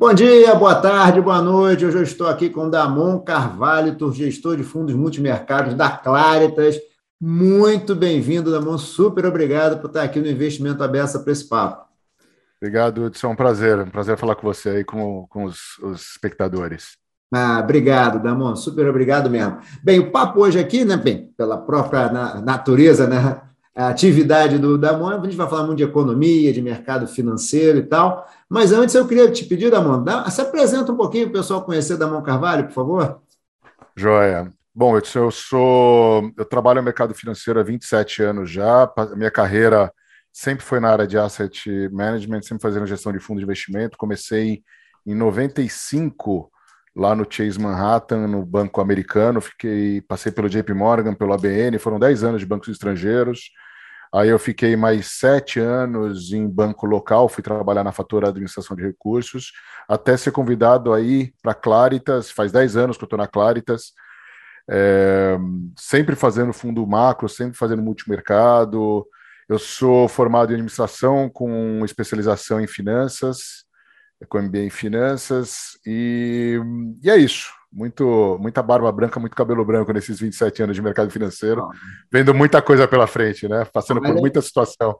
Bom dia, boa tarde, boa noite. Hoje eu estou aqui com Damon Carvalho, gestor de fundos multimercados da Claritas. Muito bem-vindo, Damon. Super obrigado por estar aqui no Investimento Aberto para esse papo. Obrigado, Edson. É um prazer. Um prazer falar com você aí, com, com os, os espectadores. Ah, obrigado, Damon. Super obrigado mesmo. Bem, o papo hoje aqui, né, bem, pela própria natureza, né, a atividade do Damon, a gente vai falar muito de economia, de mercado financeiro e tal. Mas antes eu queria te pedir, Damon, dá, se apresenta um pouquinho para o pessoal conhecer Damon Carvalho, por favor. Joia. Bom, eu sou, eu trabalho no mercado financeiro há 27 anos já. Minha carreira sempre foi na área de asset management, sempre fazendo gestão de fundo de investimento. Comecei em 95 lá no Chase Manhattan, no Banco Americano. Fiquei, passei pelo JP Morgan, pelo ABN, foram 10 anos de bancos estrangeiros. Aí eu fiquei mais sete anos em banco local, fui trabalhar na fatura administração de recursos, até ser convidado aí para Claritas, faz 10 anos que eu estou na Claritas, é, sempre fazendo fundo macro, sempre fazendo multimercado. Eu sou formado em administração com especialização em finanças, com MBA em finanças, e, e é isso. Muito, muita barba branca, muito cabelo branco nesses 27 anos de mercado financeiro, vendo muita coisa pela frente, né? Passando Olha, por muita situação.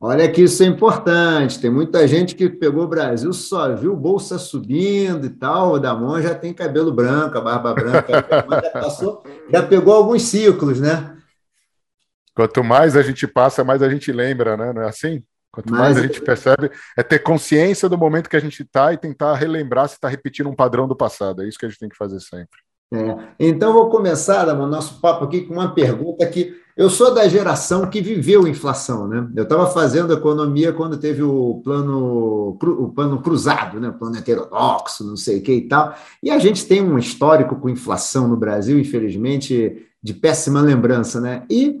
Olha que isso é importante. Tem muita gente que pegou o Brasil, só viu bolsa subindo e tal. O Damon já tem cabelo branco, a barba branca, já passou, já pegou alguns ciclos, né? Quanto mais a gente passa, mais a gente lembra, né? Não é assim? Quanto mais, mais a gente percebe, é ter consciência do momento que a gente está e tentar relembrar se está repetindo um padrão do passado. É isso que a gente tem que fazer sempre. É. Então, vou começar o nosso papo aqui com uma pergunta que eu sou da geração que viveu inflação, né? Eu estava fazendo economia quando teve o plano, o plano cruzado, né? O plano heterodoxo, não sei o que e tal. E a gente tem um histórico com inflação no Brasil, infelizmente, de péssima lembrança, né? E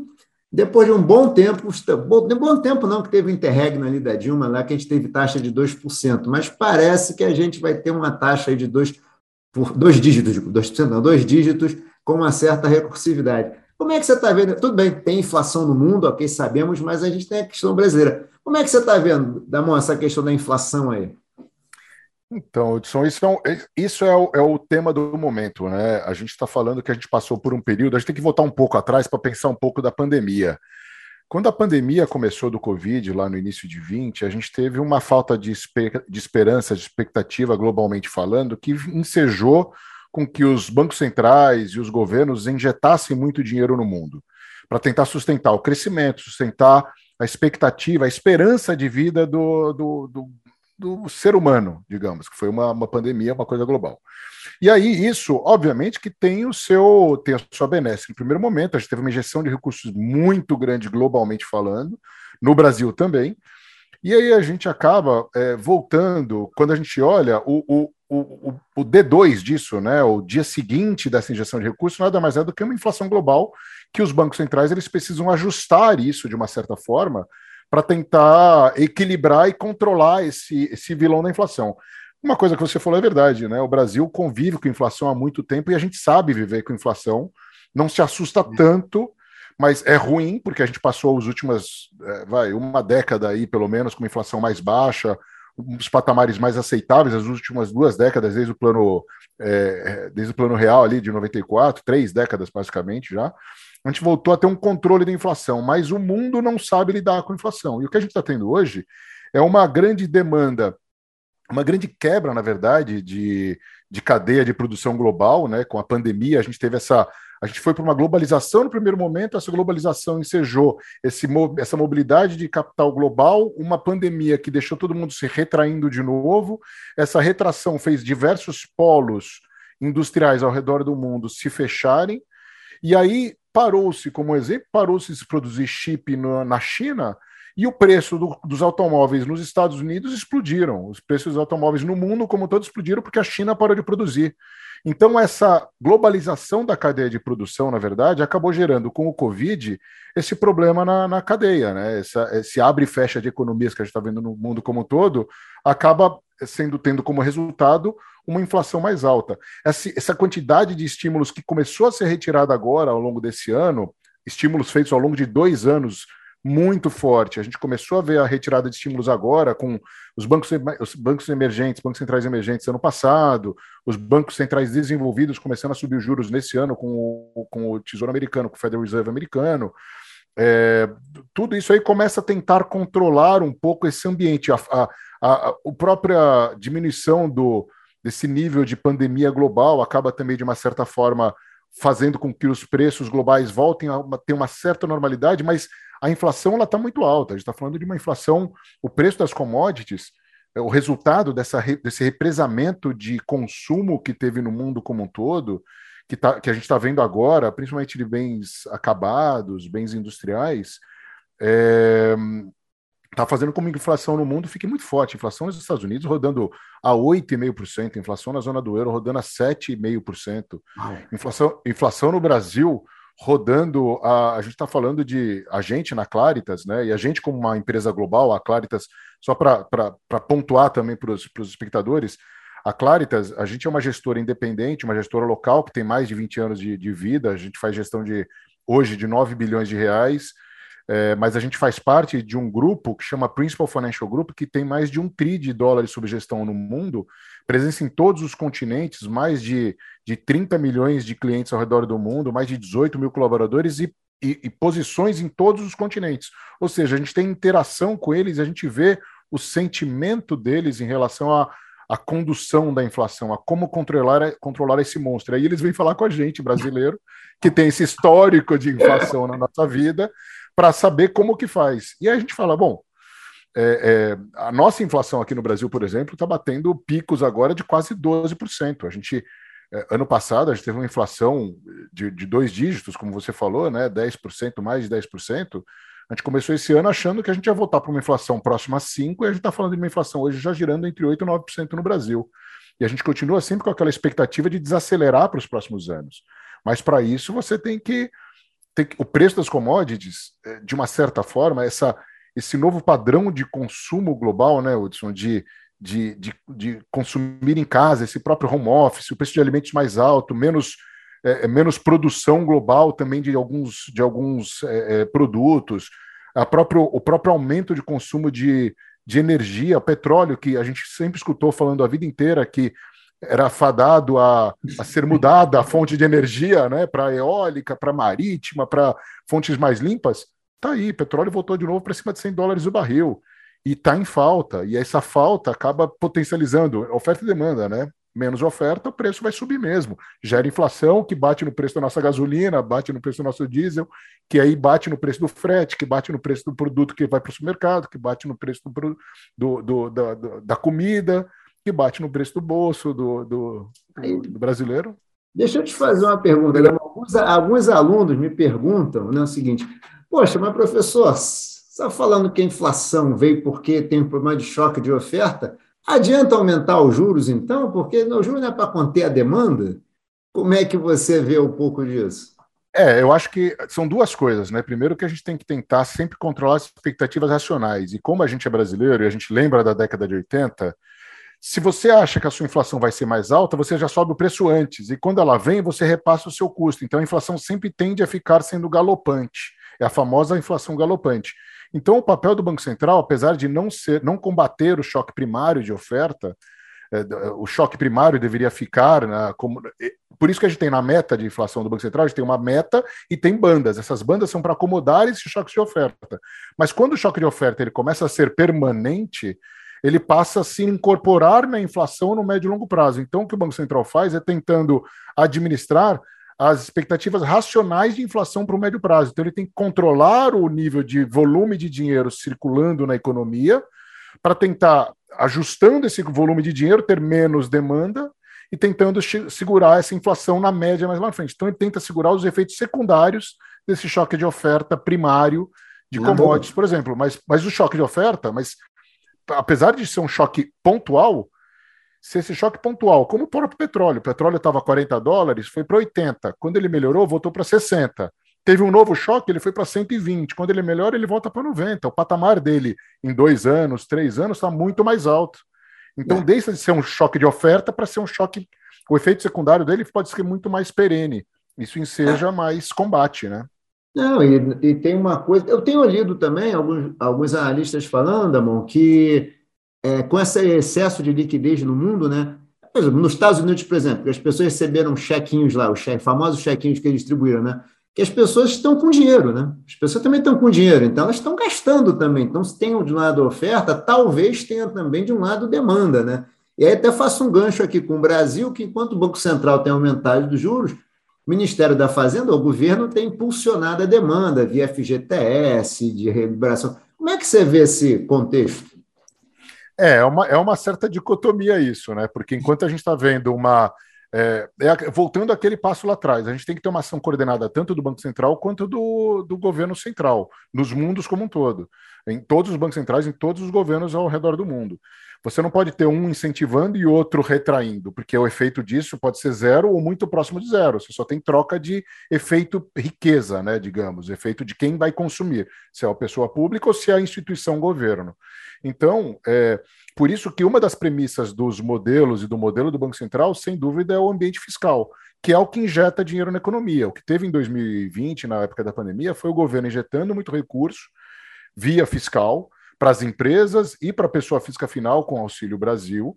depois de um bom tempo, de bom tempo não, que teve o interregno ali da Dilma, lá que a gente teve taxa de 2%, mas parece que a gente vai ter uma taxa de 2%, por dois dígitos, 2%, não, dois dígitos, com uma certa recursividade. Como é que você está vendo? Tudo bem, tem inflação no mundo, ok, sabemos, mas a gente tem a questão brasileira. Como é que você está vendo, Damon, essa questão da inflação aí? Então, Edson, isso, é, um, isso é, o, é, o, tema do momento, né? A gente está falando que a gente passou por um período, a gente tem que voltar um pouco atrás para pensar um pouco da pandemia. Quando a pandemia começou do Covid, lá no início de 20, a gente teve uma falta de, esper de esperança, de expectativa, globalmente falando, que ensejou com que os bancos centrais e os governos injetassem muito dinheiro no mundo para tentar sustentar o crescimento, sustentar a expectativa, a esperança de vida do, do, do, do ser humano, digamos, que foi uma, uma pandemia, uma coisa global. E aí, isso, obviamente, que tem o seu tem a sua benesse. No primeiro momento, a gente teve uma injeção de recursos muito grande, globalmente falando, no Brasil também. E aí a gente acaba é, voltando, quando a gente olha o, o, o, o D2 disso, né, o dia seguinte dessa injeção de recursos, nada mais é do que uma inflação global que os bancos centrais eles precisam ajustar isso de uma certa forma para tentar equilibrar e controlar esse, esse vilão da inflação. Uma coisa que você falou é verdade, né? O Brasil convive com inflação há muito tempo e a gente sabe viver com inflação, não se assusta tanto, mas é ruim porque a gente passou as últimas, é, vai, uma década aí, pelo menos, com uma inflação mais baixa, os patamares mais aceitáveis, as últimas duas décadas, desde o plano, é, desde o plano real ali de 94, três décadas basicamente já, a gente voltou a ter um controle da inflação, mas o mundo não sabe lidar com a inflação. E o que a gente está tendo hoje é uma grande demanda uma grande quebra, na verdade, de, de cadeia de produção global, né? Com a pandemia, a gente teve essa. A gente foi para uma globalização no primeiro momento, essa globalização ensejou esse, essa mobilidade de capital global, uma pandemia que deixou todo mundo se retraindo de novo. Essa retração fez diversos polos industriais ao redor do mundo se fecharem, e aí parou-se, como exemplo, parou-se de se produzir chip no, na China e o preço do, dos automóveis nos Estados Unidos explodiram. Os preços dos automóveis no mundo, como todo, explodiram porque a China parou de produzir. Então, essa globalização da cadeia de produção, na verdade, acabou gerando com o Covid esse problema na, na cadeia. Né? Essa, esse abre e fecha de economias que a gente está vendo no mundo como um todo acaba sendo tendo como resultado uma inflação mais alta. Essa, essa quantidade de estímulos que começou a ser retirada agora ao longo desse ano, estímulos feitos ao longo de dois anos muito forte. A gente começou a ver a retirada de estímulos agora com os bancos, os bancos emergentes, bancos centrais emergentes ano passado, os bancos centrais desenvolvidos começando a subir os juros nesse ano com o, com o Tesouro Americano, com o Federal Reserve americano. É, tudo isso aí começa a tentar controlar um pouco esse ambiente. A, a, a, a própria diminuição do, desse nível de pandemia global acaba também, de uma certa forma, fazendo com que os preços globais voltem a uma, ter uma certa normalidade, mas a inflação está muito alta. A gente está falando de uma inflação, o preço das commodities, é, o resultado dessa, desse represamento de consumo que teve no mundo como um todo, que, tá, que a gente está vendo agora, principalmente de bens acabados, bens industriais, é, está fazendo com que a inflação no mundo fique muito forte. inflação nos Estados Unidos rodando a 8,5%, inflação na zona do euro rodando a 7,5%. Inflação, inflação no Brasil rodando a, a gente está falando de a gente na Claritas, né? E a gente como uma empresa global, a Claritas, só para pontuar também para os espectadores, a Claritas, a gente é uma gestora independente, uma gestora local que tem mais de 20 anos de, de vida, a gente faz gestão de hoje de 9 bilhões de reais, é, mas a gente faz parte de um grupo que chama Principal Financial Group, que tem mais de um tri de dólares sob gestão no mundo, presença em todos os continentes, mais de, de 30 milhões de clientes ao redor do mundo, mais de 18 mil colaboradores e, e, e posições em todos os continentes. Ou seja, a gente tem interação com eles, a gente vê o sentimento deles em relação a, a condução da inflação, a como controlar, controlar esse monstro. Aí eles vêm falar com a gente, brasileiro, que tem esse histórico de inflação na nossa vida, para saber como que faz. E aí a gente fala, bom, é, é, a nossa inflação aqui no Brasil, por exemplo, está batendo picos agora de quase 12%. A gente, é, ano passado, a gente teve uma inflação de, de, dois dígitos, como você falou, né, 10%, mais de 10%. A gente começou esse ano achando que a gente ia voltar para uma inflação próxima a 5%, e a gente está falando de uma inflação hoje já girando entre 8% e 9% no Brasil. E a gente continua sempre com aquela expectativa de desacelerar para os próximos anos. Mas para isso você tem que, que. O preço das commodities, é, de uma certa forma, essa, esse novo padrão de consumo global, né, Hudson, de, de, de, de consumir em casa, esse próprio home office, o preço de alimentos mais alto, menos é, é, menos produção global também de alguns, de alguns é, é, produtos, a próprio, o próprio aumento de consumo de, de energia, petróleo, que a gente sempre escutou falando a vida inteira que era fadado a, a ser mudada a fonte de energia né, para eólica, para marítima, para fontes mais limpas. Tá aí, petróleo voltou de novo para cima de 100 dólares o barril e está em falta. E essa falta acaba potencializando oferta e demanda, né? menos oferta, o preço vai subir mesmo. Gera inflação, que bate no preço da nossa gasolina, bate no preço do nosso diesel, que aí bate no preço do frete, que bate no preço do produto que vai para o supermercado, que bate no preço do, do, do da, da, comida, que bate no preço do bolso do, do, do brasileiro. Deixa eu te fazer uma pergunta. Alguns, alguns alunos me perguntam né, o seguinte: Poxa, mas professor, você está falando que a inflação veio porque tem um problema de choque de oferta? Adianta aumentar os juros, então? Porque o juros não é para conter a demanda? Como é que você vê um pouco disso? É, eu acho que são duas coisas, né? Primeiro que a gente tem que tentar sempre controlar as expectativas racionais. E como a gente é brasileiro e a gente lembra da década de 80, se você acha que a sua inflação vai ser mais alta, você já sobe o preço antes. E quando ela vem, você repassa o seu custo. Então a inflação sempre tende a ficar sendo galopante. É a famosa inflação galopante. Então, o papel do Banco Central, apesar de não ser, não combater o choque primário de oferta, é, o choque primário deveria ficar como, por isso que a gente tem na meta de inflação do Banco Central, a gente tem uma meta e tem bandas. Essas bandas são para acomodar esses choques de oferta. Mas quando o choque de oferta ele começa a ser permanente, ele passa a se incorporar na inflação no médio e longo prazo. Então, o que o Banco Central faz é tentando administrar as expectativas racionais de inflação para o médio prazo. Então, ele tem que controlar o nível de volume de dinheiro circulando na economia para tentar, ajustando esse volume de dinheiro, ter menos demanda e tentando segurar essa inflação na média mais lá na frente. Então, ele tenta segurar os efeitos secundários desse choque de oferta primário de commodities, por exemplo. Mas, mas o choque de oferta, mas apesar de ser um choque pontual, se esse choque pontual, como o próprio petróleo, o petróleo estava a 40 dólares, foi para 80. Quando ele melhorou, voltou para 60. Teve um novo choque, ele foi para 120. Quando ele melhora, ele volta para 90. O patamar dele em dois anos, três anos, está muito mais alto. Então, é. deixa de ser um choque de oferta para ser um choque. O efeito secundário dele pode ser muito mais perene. Isso enseja é. mais combate, né? Não, e, e, tem uma coisa. Eu tenho lido também alguns, alguns analistas falando, Amon, que é, com esse excesso de liquidez no mundo, né? Por exemplo, nos Estados Unidos, por exemplo, as pessoas receberam chequinhos lá, os che famosos chequinhos que eles distribuíram, né? Que as pessoas estão com dinheiro, né? As pessoas também estão com dinheiro, então elas estão gastando também. Então, se tem de um lado oferta, talvez tenha também de um lado demanda, né? E aí até faço um gancho aqui com o Brasil, que enquanto o Banco Central tem aumentado os juros, o Ministério da Fazenda, o governo, tem impulsionado a demanda via FGTS, de recuperação. Como é que você vê esse contexto? É, é uma, é uma certa dicotomia isso, né? Porque enquanto a gente está vendo uma. É, é, voltando aquele passo lá atrás, a gente tem que ter uma ação coordenada tanto do Banco Central quanto do, do governo central, nos mundos como um todo, em todos os bancos centrais, em todos os governos ao redor do mundo. Você não pode ter um incentivando e outro retraindo, porque o efeito disso pode ser zero ou muito próximo de zero. Você só tem troca de efeito riqueza, né, digamos, efeito de quem vai consumir, se é a pessoa pública ou se é a instituição governo. Então, é, por isso que uma das premissas dos modelos e do modelo do Banco Central, sem dúvida, é o ambiente fiscal, que é o que injeta dinheiro na economia. O que teve em 2020, na época da pandemia, foi o governo injetando muito recurso via fiscal, para as empresas e para a pessoa física final com Auxílio Brasil,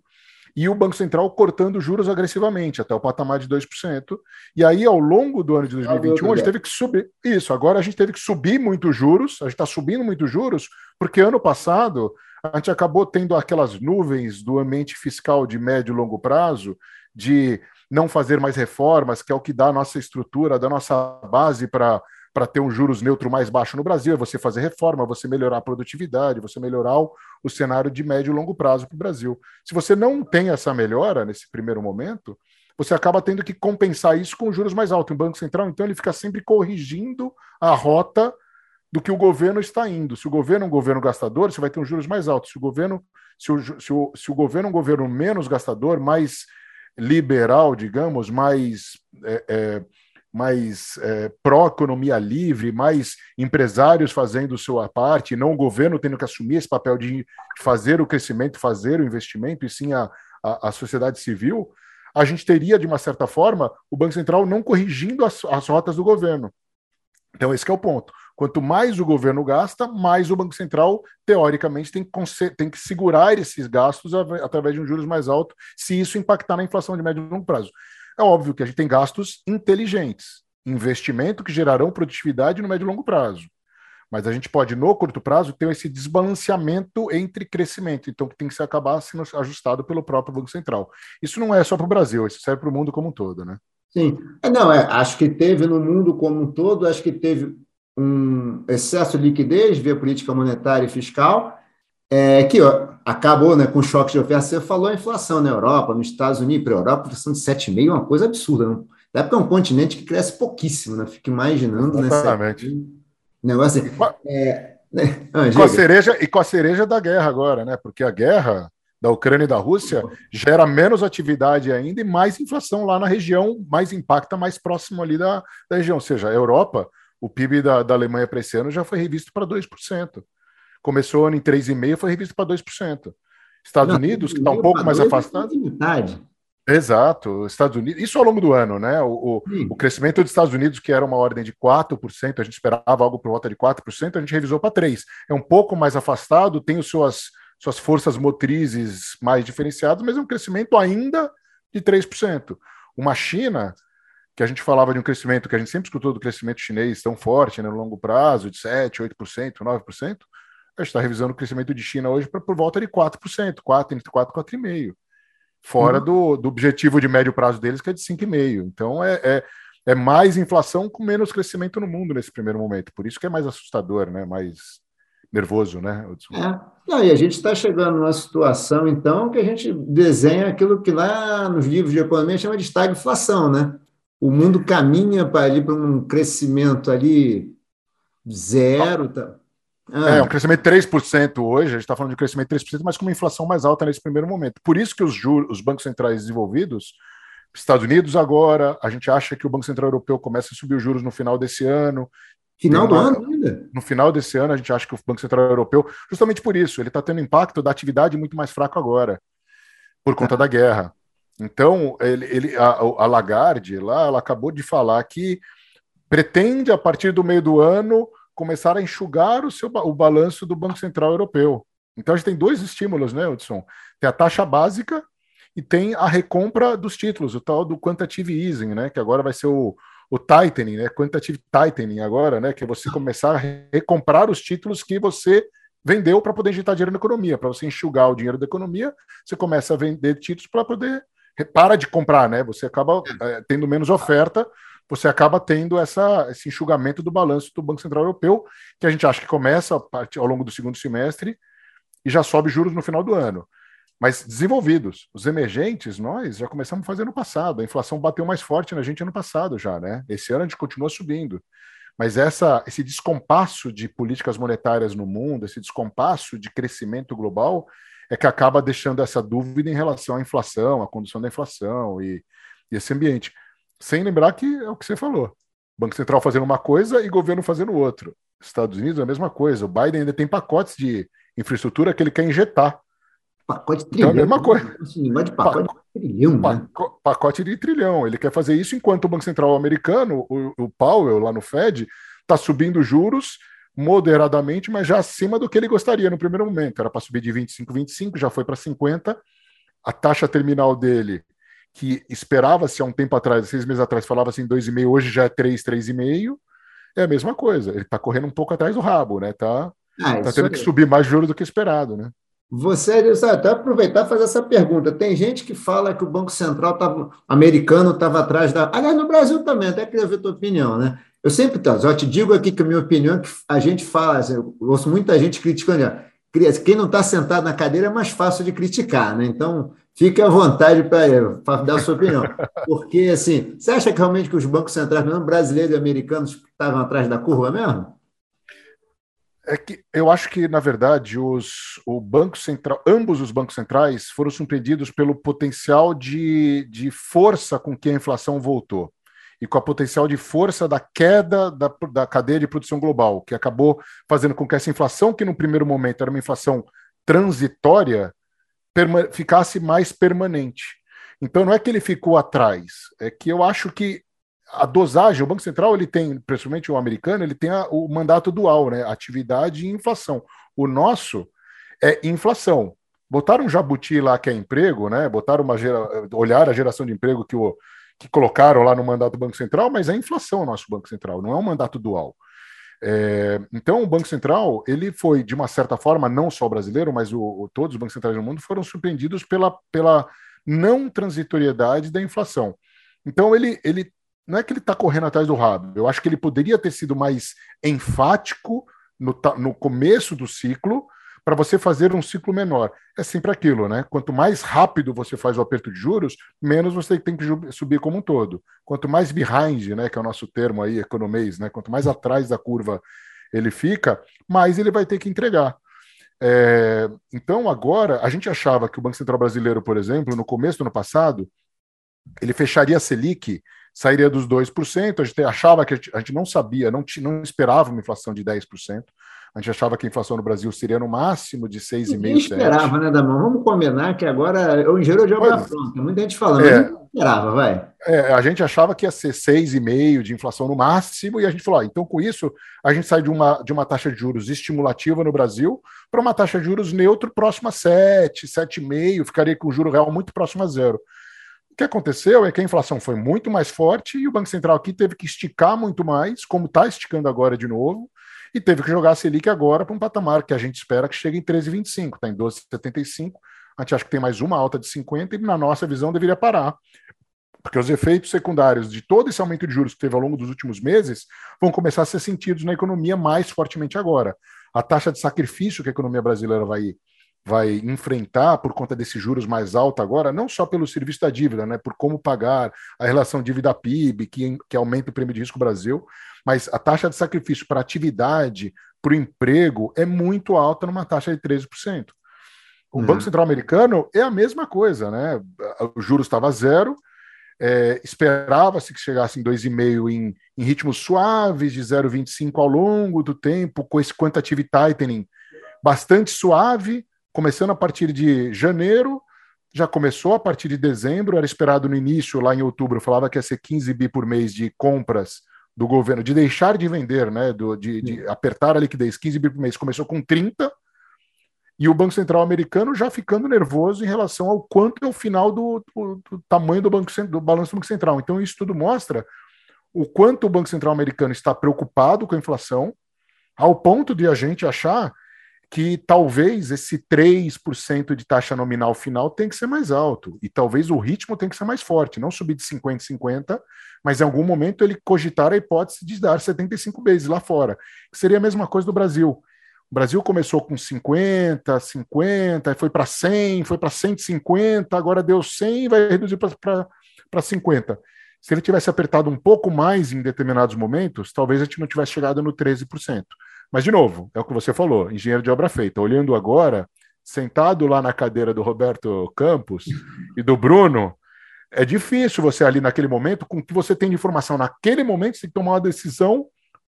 e o Banco Central cortando juros agressivamente, até o patamar de 2%. E aí, ao longo do ano de 2021, a gente teve que subir. Isso, agora a gente teve que subir muito juros, a gente está subindo muito juros, porque ano passado a gente acabou tendo aquelas nuvens do ambiente fiscal de médio e longo prazo, de não fazer mais reformas, que é o que dá a nossa estrutura, da nossa base para para ter um juros neutro mais baixo no Brasil, é você fazer reforma, você melhorar a produtividade, você melhorar o, o cenário de médio e longo prazo para o Brasil. Se você não tem essa melhora nesse primeiro momento, você acaba tendo que compensar isso com juros mais altos. O Banco Central, então, ele fica sempre corrigindo a rota do que o governo está indo. Se o governo é um governo gastador, você vai ter um juros mais altos. Se o governo, se o, se o, se o governo é um governo menos gastador, mais liberal, digamos, mais é, é, mais é, pró-economia livre, mais empresários fazendo sua parte, não o governo tendo que assumir esse papel de fazer o crescimento, fazer o investimento, e sim a, a, a sociedade civil, a gente teria, de uma certa forma, o Banco Central não corrigindo as, as rotas do governo. Então, esse é o ponto. Quanto mais o governo gasta, mais o Banco Central, teoricamente, tem que, tem que segurar esses gastos através de um juros mais alto, se isso impactar na inflação de médio e longo prazo. É óbvio que a gente tem gastos inteligentes, investimento que gerarão produtividade no médio e longo prazo. Mas a gente pode, no curto prazo, ter esse desbalanceamento entre crescimento, então que tem que se acabar sendo ajustado pelo próprio Banco Central. Isso não é só para o Brasil, isso serve para o mundo como um todo, né? Sim. É, não, é, acho que teve no mundo como um todo, acho que teve um excesso de liquidez via política monetária e fiscal, é, que ó, acabou né, com o choque de oferta. Você falou a inflação na Europa, nos Estados Unidos, para a Europa, inflação de 7,5% é uma coisa absurda. Não? Da época é um continente que cresce pouquíssimo, né? Fico imaginando, né? Exatamente. Negócio assim. É, né? ah, com a cereja, e com a cereja da guerra agora, né? Porque a guerra da Ucrânia e da Rússia gera menos atividade ainda e mais inflação lá na região, mais impacta mais próximo ali da, da região. Ou seja, a Europa, o PIB da, da Alemanha para esse ano já foi revisto para 2%. Começou ano em 3,5%, foi revisto para 2%. Estados Não, Unidos, que está um pouco mais afastado. Exato, Estados Unidos, isso ao longo do ano, né? O, o, o, crescimento dos Estados Unidos, que era uma ordem de 4%, a gente esperava algo por volta de 4%, a gente revisou para 3%. É um pouco mais afastado, tem os suas, suas forças motrizes mais diferenciadas, mas é um crescimento ainda de 3%. Uma China, que a gente falava de um crescimento que a gente sempre escutou do crescimento chinês tão forte, né, no longo prazo, de 7%, 8%, 9%, a gente está revisando o crescimento de China hoje para por volta de 4%, 4, entre 4 e 4,5%. Fora uhum. do, do objetivo de médio prazo deles, que é de 5,5%. Então é, é, é, mais inflação com menos crescimento no mundo nesse primeiro momento. Por isso que é mais assustador, né? Mais nervoso, né? É. e a gente está chegando numa situação, então, que a gente desenha aquilo que lá nos livros de economia chama de estagflação, né? O mundo caminha para ali para um crescimento ali zero, tá? Ah. É, um crescimento de 3% hoje, a gente está falando de crescimento de 3%, mas com uma inflação mais alta nesse primeiro momento. Por isso que os, juros, os bancos centrais desenvolvidos, Estados Unidos agora, a gente acha que o Banco Central Europeu começa a subir os juros no final desse ano. Final do ano ainda? No final desse ano, a gente acha que o Banco Central Europeu, justamente por isso, ele está tendo impacto da atividade muito mais fraco agora, por conta da guerra. Então, ele, ele a, a Lagarde lá, ela acabou de falar que pretende, a partir do meio do ano, começar a enxugar o, seu, o balanço do Banco Central Europeu. Então a gente tem dois estímulos, né, Hudson? Tem a taxa básica e tem a recompra dos títulos, o tal do quantitative easing, né? Que agora vai ser o, o tightening, né? Quantitative tightening agora, né? Que é você começar a recomprar os títulos que você vendeu para poder injetar dinheiro na economia. Para você enxugar o dinheiro da economia, você começa a vender títulos para poder para de comprar, né? Você acaba é, tendo menos oferta, você acaba tendo essa, esse enxugamento do balanço do Banco Central Europeu, que a gente acha que começa ao longo do segundo semestre e já sobe juros no final do ano. Mas desenvolvidos, os emergentes, nós já começamos a fazer no passado. A inflação bateu mais forte na gente ano passado já, né? Esse ano a gente continua subindo. Mas essa, esse descompasso de políticas monetárias no mundo, esse descompasso de crescimento global, é que acaba deixando essa dúvida em relação à inflação, à condução da inflação e, e esse ambiente. Sem lembrar que é o que você falou: Banco Central fazendo uma coisa e governo fazendo outra. Estados Unidos é a mesma coisa. O Biden ainda tem pacotes de infraestrutura que ele quer injetar. Pacote de trilhão. Então, é a mesma coisa. de pacote de trilhão, né? Pacote de trilhão. Ele quer fazer isso enquanto o Banco Central americano, o, o Powell, lá no Fed, está subindo juros moderadamente, mas já acima do que ele gostaria no primeiro momento. Era para subir de 25, 25, já foi para 50. A taxa terminal dele, que esperava-se há um tempo atrás, seis meses atrás, falava-se em 2,5, hoje já é 3, 3,5. É a mesma coisa. Ele está correndo um pouco atrás do rabo, né? Tá, ah, tá tendo que subir mais juros do que esperado, né? Você, até aproveitar e fazer essa pergunta. Tem gente que fala que o Banco Central tava, americano estava atrás da. Aliás, no Brasil também, até queria ver a tua opinião, né? Eu sempre eu te digo aqui que a minha opinião é que a gente fala, assim, eu ouço muita gente criticando. Quem não está sentado na cadeira é mais fácil de criticar, né? Então, fique à vontade para dar a sua opinião. Porque, assim, você acha que realmente que os bancos centrais, mesmo brasileiros e americanos, estavam atrás da curva mesmo? É que eu acho que, na verdade, os, o Banco Central, ambos os bancos centrais foram surpreendidos pelo potencial de, de força com que a inflação voltou e com a potencial de força da queda da, da cadeia de produção global, que acabou fazendo com que essa inflação, que no primeiro momento era uma inflação transitória, ficasse mais permanente. Então não é que ele ficou atrás, é que eu acho que a dosagem, o Banco Central ele tem, principalmente o americano, ele tem a, o mandato dual, né? Atividade e inflação. O nosso é inflação. Botaram um jabuti lá que é emprego, né? Botaram uma gera, olhar a geração de emprego que o que colocaram lá no mandato do Banco Central, mas é inflação o nosso Banco Central, não é um mandato dual. É, então, o Banco Central, ele foi, de uma certa forma, não só brasileiro, mas o, o, todos os bancos centrais do mundo foram surpreendidos pela, pela não transitoriedade da inflação. Então, ele, ele não é que ele está correndo atrás do rabo, eu acho que ele poderia ter sido mais enfático no, no começo do ciclo, para você fazer um ciclo menor. É sempre aquilo, né? Quanto mais rápido você faz o aperto de juros, menos você tem que subir como um todo. Quanto mais behind, né, que é o nosso termo aí, economês, né? Quanto mais atrás da curva ele fica, mais ele vai ter que entregar. É, então, agora, a gente achava que o Banco Central Brasileiro, por exemplo, no começo do ano passado, ele fecharia a Selic, sairia dos 2%, a gente achava que a gente não sabia, não, não esperava uma inflação de 10%. A gente achava que a inflação no Brasil seria no máximo de 6,5%. Ninguém esperava, 7. né, Damão? Vamos combinar que agora é o engenheiro de obra pronta. Muita gente falando, é, esperava, vai. É, a gente achava que ia ser 6,5% de inflação no máximo, e a gente falou: ah, então com isso a gente sai de uma, de uma taxa de juros estimulativa no Brasil para uma taxa de juros neutro próxima a 7, 7,5%, ficaria com o juro real muito próximo a zero. O que aconteceu é que a inflação foi muito mais forte e o Banco Central aqui teve que esticar muito mais, como está esticando agora de novo, e teve que jogar a Selic agora para um patamar que a gente espera que chegue em 13,25, está em 12,75. A gente acha que tem mais uma alta de 50 e, na nossa visão, deveria parar. Porque os efeitos secundários de todo esse aumento de juros que teve ao longo dos últimos meses vão começar a ser sentidos na economia mais fortemente agora. A taxa de sacrifício que a economia brasileira vai vai enfrentar por conta desses juros mais altos agora, não só pelo serviço da dívida, né, por como pagar a relação dívida-PIB, que, que aumenta o prêmio de risco Brasil, mas a taxa de sacrifício para atividade, para o emprego, é muito alta numa taxa de 13%. O uhum. Banco Central Americano é a mesma coisa, né? O juros estava zero, é, esperava-se que chegasse em 2,5 em, em ritmos suaves, de 0,25 ao longo do tempo, com esse quantitative tightening bastante suave, começando a partir de janeiro, já começou a partir de dezembro, era esperado no início, lá em outubro, falava que ia ser 15 bi por mês de compras do governo de deixar de vender, né, do, de, de apertar a liquidez 15 bi por mês, começou com 30, e o Banco Central americano já ficando nervoso em relação ao quanto é o final do, do, do tamanho do, banco, do balanço do Banco Central. Então, isso tudo mostra o quanto o Banco Central americano está preocupado com a inflação, ao ponto de a gente achar que talvez esse 3% de taxa nominal final tem que ser mais alto, e talvez o ritmo tem que ser mais forte, não subir de 50 50, mas em algum momento ele cogitar a hipótese de dar 75 vezes lá fora, que seria a mesma coisa do Brasil. O Brasil começou com 50, 50, foi para 100, foi para 150, agora deu 100 e vai reduzir para 50. Se ele tivesse apertado um pouco mais em determinados momentos, talvez a gente não tivesse chegado no 13%. Mas, de novo, é o que você falou, engenheiro de obra feita. Olhando agora, sentado lá na cadeira do Roberto Campos e do Bruno, é difícil você ali naquele momento, com o que você tem de informação naquele momento, você tem que tomar uma decisão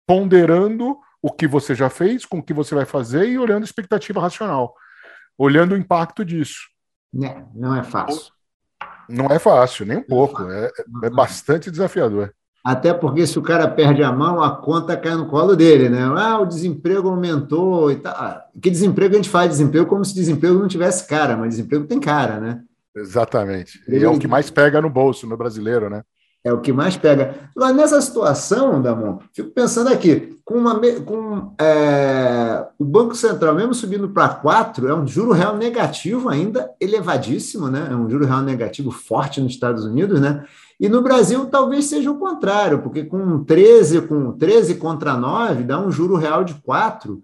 ponderando o que você já fez, com o que você vai fazer e olhando a expectativa racional, olhando o impacto disso. É, não é fácil. Não é fácil, nem um pouco. É, é bastante desafiador. Até porque se o cara perde a mão, a conta cai no colo dele, né? Ah, o desemprego aumentou e tal. Ah, que desemprego a gente faz desemprego como se desemprego não tivesse cara, mas desemprego tem cara, né? Exatamente. E é o que mais pega no bolso no brasileiro, né? É o que mais pega. Mas nessa situação, Damon, fico pensando aqui, com, uma, com é, o Banco Central, mesmo subindo para 4, é um juro real negativo ainda, elevadíssimo, né? É um juro real negativo forte nos Estados Unidos, né? E no Brasil talvez seja o contrário, porque com 13, com 13 contra 9, dá um juro real de 4.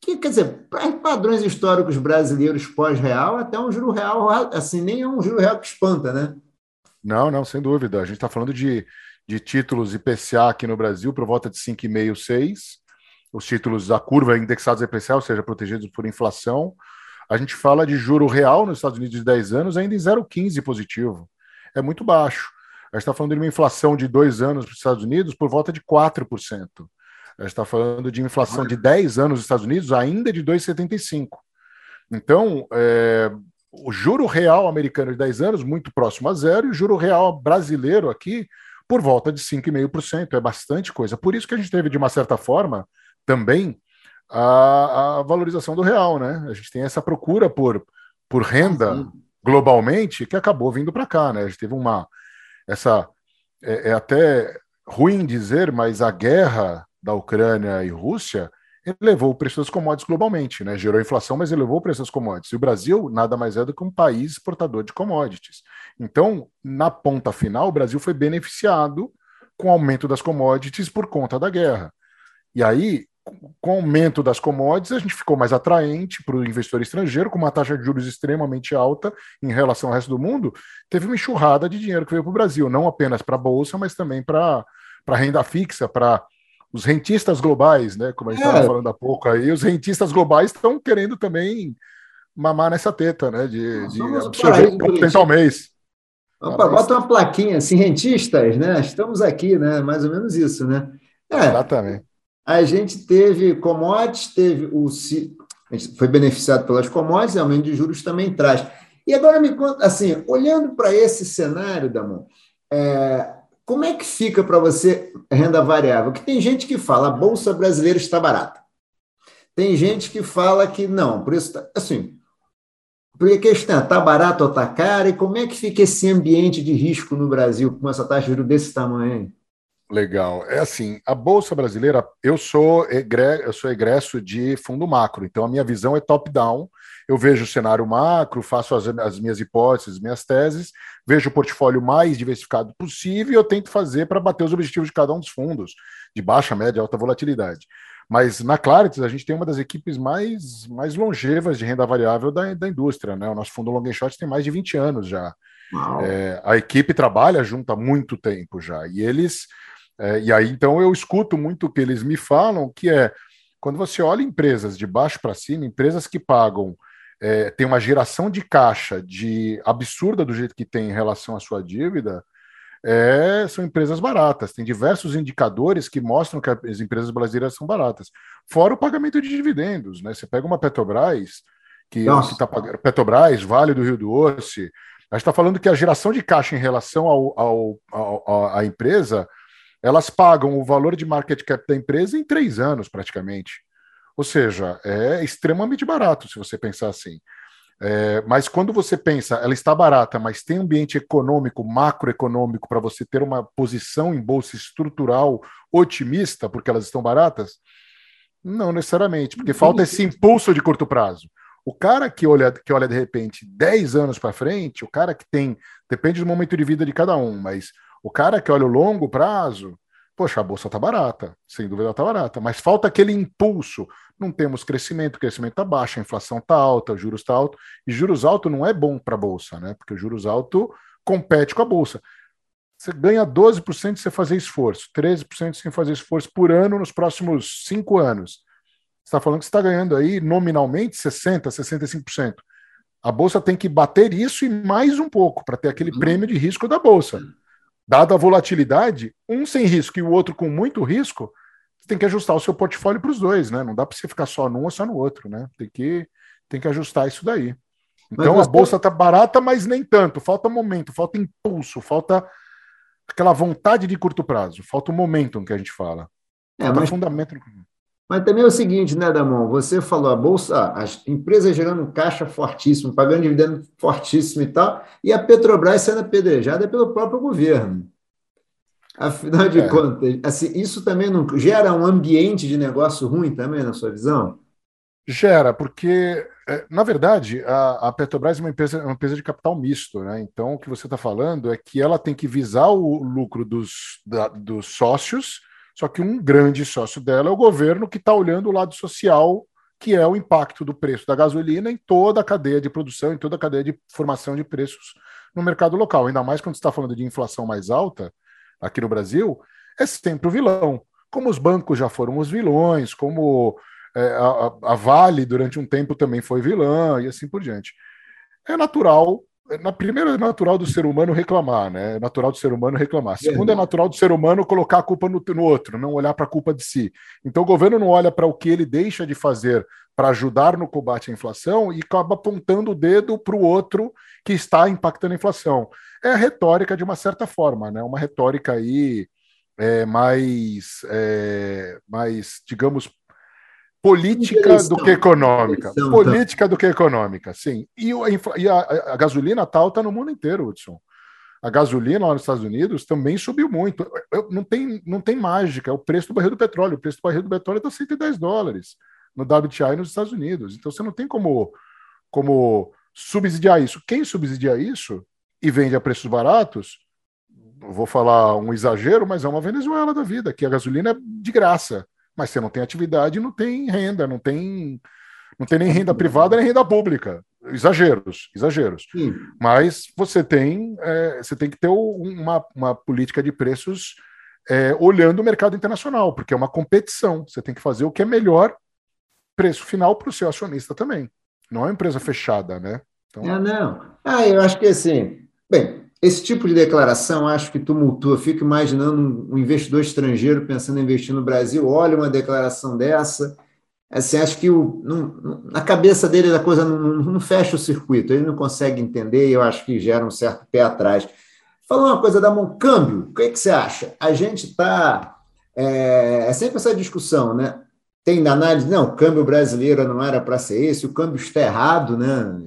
Que, quer dizer, para padrões históricos brasileiros pós-real, até um juro real, assim, nem é um juro real que espanta, né? Não, não, sem dúvida. A gente está falando de, de títulos IPCA aqui no Brasil por volta de 5,5, 6. Os títulos da curva indexados a IPCA, ou seja, protegidos por inflação. A gente fala de juro real nos Estados Unidos de 10 anos ainda em 0,15 positivo. É muito baixo. A gente está falando de uma inflação de dois anos para os Estados Unidos por volta de 4%. A gente está falando de inflação de 10 anos nos Estados Unidos ainda de 2,75%. Então, é, o juro real americano de 10 anos muito próximo a zero e o juro real brasileiro aqui por volta de 5,5%. É bastante coisa. Por isso que a gente teve, de uma certa forma, também a, a valorização do real. Né? A gente tem essa procura por, por renda globalmente que acabou vindo para cá. Né? A gente teve uma essa é, é até ruim dizer, mas a guerra da Ucrânia e Rússia elevou o preço das commodities globalmente, né? Gerou inflação, mas elevou o preço das commodities. E o Brasil nada mais é do que um país exportador de commodities. Então, na ponta final, o Brasil foi beneficiado com o aumento das commodities por conta da guerra. E aí, com o aumento das commodities, a gente ficou mais atraente para o investidor estrangeiro, com uma taxa de juros extremamente alta em relação ao resto do mundo, teve uma enxurrada de dinheiro que veio para o Brasil, não apenas para a Bolsa, mas também para a renda fixa, para os rentistas globais, né? Como a gente estava é. falando há pouco aí, os rentistas globais estão querendo também mamar nessa teta, né? De, de absorver ao mês. Opa, bota uma plaquinha assim, rentistas, né? Estamos aqui, né? Mais ou menos isso, né? É, Exatamente a gente teve commodities, teve o. Foi beneficiado pelas commodities, aumento de juros também traz. E agora me conta, assim, olhando para esse cenário, Damon, é, como é que fica para você renda variável? Que tem gente que fala a bolsa brasileira está barata. Tem gente que fala que não, isso tá, assim, porque a questão está barato ou está caro, e como é que fica esse ambiente de risco no Brasil com essa taxa de juros desse tamanho? Legal. É assim, a Bolsa Brasileira, eu sou, egre, eu sou egresso de fundo macro, então a minha visão é top-down. Eu vejo o cenário macro, faço as, as minhas hipóteses, minhas teses, vejo o portfólio mais diversificado possível e eu tento fazer para bater os objetivos de cada um dos fundos, de baixa, média, alta volatilidade. Mas na Claritas a gente tem uma das equipes mais, mais longevas de renda variável da, da indústria. Né? O nosso fundo long short tem mais de 20 anos já. É, a equipe trabalha junto há muito tempo já. E eles é, e aí, então, eu escuto muito o que eles me falam, que é quando você olha empresas de baixo para cima, empresas que pagam, é, tem uma geração de caixa de absurda do jeito que tem em relação à sua dívida, é, são empresas baratas. Tem diversos indicadores que mostram que as empresas brasileiras são baratas. Fora o pagamento de dividendos, né? Você pega uma Petrobras, que está pagando Petrobras, Vale do Rio Doce. A gente está falando que a geração de caixa em relação à empresa elas pagam o valor de market cap da empresa em três anos, praticamente. Ou seja, é extremamente barato, se você pensar assim. É, mas quando você pensa, ela está barata, mas tem ambiente econômico, macroeconômico, para você ter uma posição em bolsa estrutural otimista, porque elas estão baratas? Não necessariamente, porque falta esse impulso de curto prazo. O cara que olha, que olha de repente 10 anos para frente, o cara que tem, depende do momento de vida de cada um, mas o cara que olha o longo prazo, poxa, a bolsa está barata, sem dúvida está barata, mas falta aquele impulso. Não temos crescimento, o crescimento está baixo, a inflação está alta, os juros está alto, e juros alto não é bom para a bolsa, né? Porque o juros alto compete com a bolsa. Você ganha 12% sem fazer esforço, 13% sem fazer esforço por ano nos próximos cinco anos. Você está falando que você está ganhando aí nominalmente 60%, 65%. A bolsa tem que bater isso e mais um pouco para ter aquele uhum. prêmio de risco da bolsa. Dada a volatilidade, um sem risco e o outro com muito risco, você tem que ajustar o seu portfólio para os dois, né? Não dá para você ficar só num ou só no outro, né? Tem que, tem que ajustar isso daí. Então a bolsa está barata, mas nem tanto. Falta momento, falta impulso, falta aquela vontade de curto prazo, falta o momentum que a gente fala. É, mas, fundamento. Mas também é o seguinte, né, Damon? Você falou a bolsa, as empresas gerando caixa fortíssimo, pagando dividendo fortíssimo e tal, e a Petrobras sendo apedrejada pelo próprio governo. Afinal de é. contas, assim, isso também não gera um ambiente de negócio ruim também, na sua visão? Gera, porque, é, na verdade, a, a Petrobras é uma empresa, uma empresa de capital misto, né? Então, o que você está falando é que ela tem que visar o lucro dos, da, dos sócios, só que um grande sócio dela é o governo que está olhando o lado social, que é o impacto do preço da gasolina em toda a cadeia de produção, em toda a cadeia de formação de preços no mercado local. Ainda mais quando está falando de inflação mais alta, aqui no Brasil, é sempre o vilão. Como os bancos já foram os vilões, como é, a, a, Vale durante um tempo também foi vilã e assim por diante. É natural, na primeira é natural do ser humano reclamar, né? É natural do ser humano reclamar. Segundo, é natural do ser humano colocar a culpa no, no outro, não olhar para a culpa de si. Então o governo não olha para o que ele deixa de fazer para ajudar no combate à inflação e acaba apontando o dedo para o outro que está impactando a inflação. É a retórica de uma certa forma, né? Uma retórica aí é, mais, é, mais, digamos, política do que econômica. política do que econômica, sim. E, a, e a, a gasolina tal está no mundo inteiro, Hudson. A gasolina lá nos Estados Unidos também subiu muito. Eu, não, tem, não tem mágica, é o preço do barril do petróleo. O preço do barril do petróleo está 110 dólares no WTI nos Estados Unidos. Então você não tem como, como subsidiar isso. Quem subsidia isso e vende a preços baratos, vou falar um exagero, mas é uma Venezuela da vida, que a gasolina é de graça, mas você não tem atividade, não tem renda, não tem, não tem nem renda privada nem renda pública. Exageros, exageros. Sim. Mas você tem, é, você tem que ter uma, uma política de preços é, olhando o mercado internacional, porque é uma competição. Você tem que fazer o que é melhor preço final para o seu acionista também. Não é uma empresa fechada, né? Então... É, não. Ah, eu acho que assim, bem, esse tipo de declaração acho que tumultua. Fico imaginando um investidor estrangeiro pensando em investir no Brasil, olha uma declaração dessa. Assim, acho que o, não, na cabeça dele a coisa não, não, fecha o circuito, ele não consegue entender e eu acho que gera um certo pé atrás. Falando uma coisa da mão, câmbio, o que, é que você acha? A gente está. É, é sempre essa discussão, né? tem na análise, não, o câmbio brasileiro não era para ser esse, o câmbio está errado, né?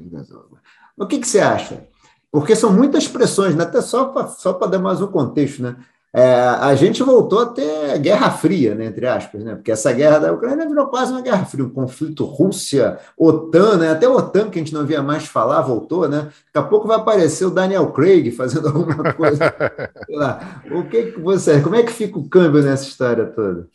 O que, que você acha? Porque são muitas pressões, né? até só para só dar mais um contexto, né? É, a gente voltou a ter Guerra Fria, né, entre aspas, né? Porque essa guerra da Ucrânia virou quase uma guerra fria, um conflito Rússia-OTAN, né? Até o OTAN, que a gente não via mais falar, voltou, né? Daqui a pouco vai aparecer o Daniel Craig fazendo alguma coisa. O que, que você. Como é que fica o câmbio nessa história toda?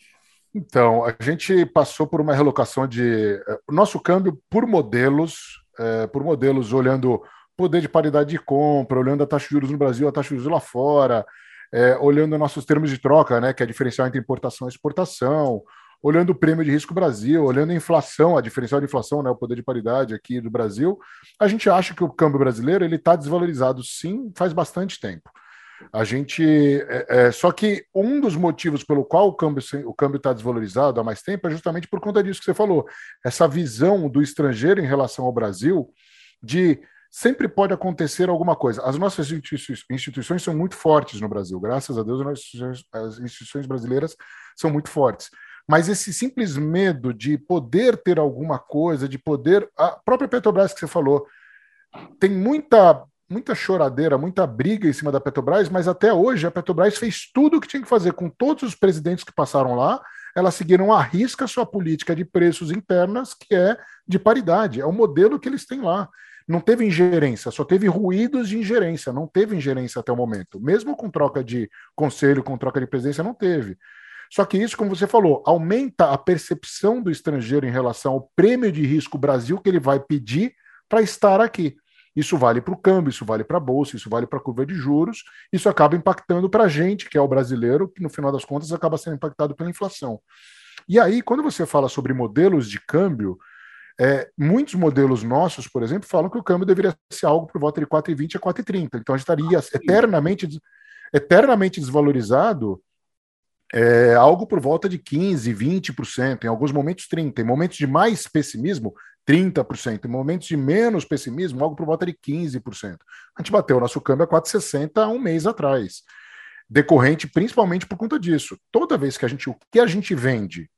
Então, a gente passou por uma relocação de. Eh, nosso câmbio por modelos, é, por modelos olhando poder de paridade de compra, olhando a taxa de juros no Brasil, a taxa de juros lá fora, é, olhando nossos termos de troca, né, que é a diferencial entre importação e exportação, olhando o prêmio de risco Brasil, olhando a inflação, a diferencial de inflação, né, o poder de paridade aqui do Brasil, a gente acha que o câmbio brasileiro ele está desvalorizado, sim, faz bastante tempo. A gente. É, é, só que um dos motivos pelo qual o câmbio o câmbio está desvalorizado há mais tempo é justamente por conta disso que você falou. Essa visão do estrangeiro em relação ao Brasil de sempre pode acontecer alguma coisa. As nossas instituições são muito fortes no Brasil, graças a Deus, as instituições brasileiras são muito fortes. Mas esse simples medo de poder ter alguma coisa, de poder. A própria Petrobras que você falou, tem muita muita choradeira, muita briga em cima da Petrobras, mas até hoje a Petrobras fez tudo o que tinha que fazer com todos os presidentes que passaram lá. Elas seguiram à risca sua política de preços internas, que é de paridade. É o modelo que eles têm lá. Não teve ingerência, só teve ruídos de ingerência, não teve ingerência até o momento. Mesmo com troca de conselho, com troca de presidência, não teve. Só que isso, como você falou, aumenta a percepção do estrangeiro em relação ao prêmio de risco Brasil que ele vai pedir para estar aqui. Isso vale para o câmbio, isso vale para a bolsa, isso vale para a curva de juros, isso acaba impactando para a gente, que é o brasileiro, que no final das contas acaba sendo impactado pela inflação. E aí, quando você fala sobre modelos de câmbio, é, muitos modelos nossos, por exemplo, falam que o câmbio deveria ser algo por volta de 4,20 a 4,30. Então a gente estaria eternamente, eternamente desvalorizado é, algo por volta de 15%, 20%, em alguns momentos 30%. Em momentos de mais pessimismo, 30%. Em momentos de menos pessimismo, algo por volta de 15%. A gente bateu o nosso câmbio a 4,60 há um mês atrás. Decorrente principalmente por conta disso. Toda vez que a gente. O que a gente vende